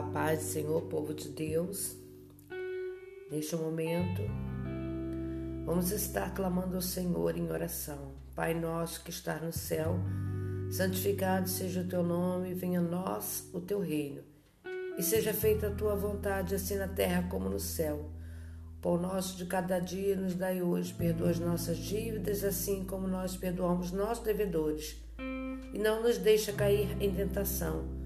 paz do Senhor, povo de Deus. Neste momento, vamos estar clamando ao Senhor em oração. Pai nosso que está no céu, santificado seja o teu nome, venha a nós o teu reino. E seja feita a tua vontade, assim na terra como no céu. O pão nosso de cada dia nos dai hoje, perdoa as nossas dívidas, assim como nós perdoamos nossos devedores. E não nos deixa cair em tentação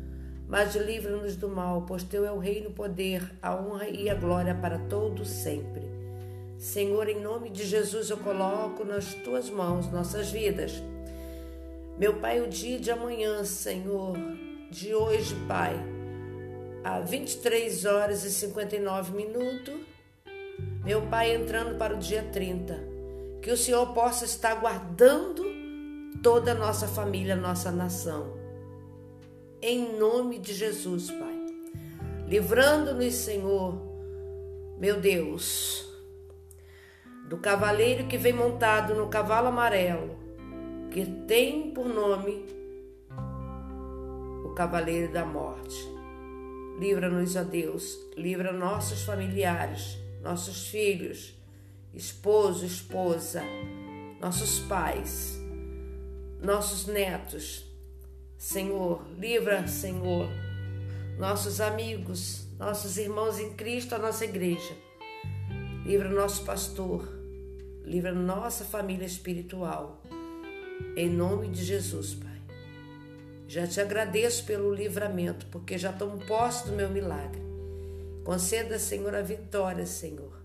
mas livra-nos do mal, pois teu é o reino, o poder, a honra e a glória para todos sempre. Senhor, em nome de Jesus eu coloco nas tuas mãos nossas vidas. Meu Pai, o dia de amanhã, Senhor, de hoje, Pai, a 23 horas e 59 minutos, meu Pai, entrando para o dia 30, que o Senhor possa estar guardando toda a nossa família, nossa nação em nome de Jesus, Pai. Livrando-nos, Senhor, meu Deus, do cavaleiro que vem montado no cavalo amarelo, que tem por nome o cavaleiro da morte. Livra-nos, ó Deus, livra nossos familiares, nossos filhos, esposo, esposa, nossos pais, nossos netos, Senhor, livra, Senhor, nossos amigos, nossos irmãos em Cristo, a nossa igreja. Livra nosso pastor, livra nossa família espiritual. Em nome de Jesus, Pai. Já te agradeço pelo livramento, porque já tomo posse do meu milagre. Conceda, Senhor, a vitória, Senhor,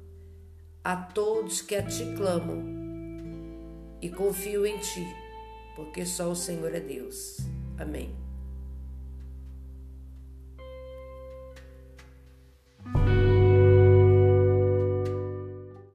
a todos que a ti clamam e confio em ti, porque só o Senhor é Deus. Amém.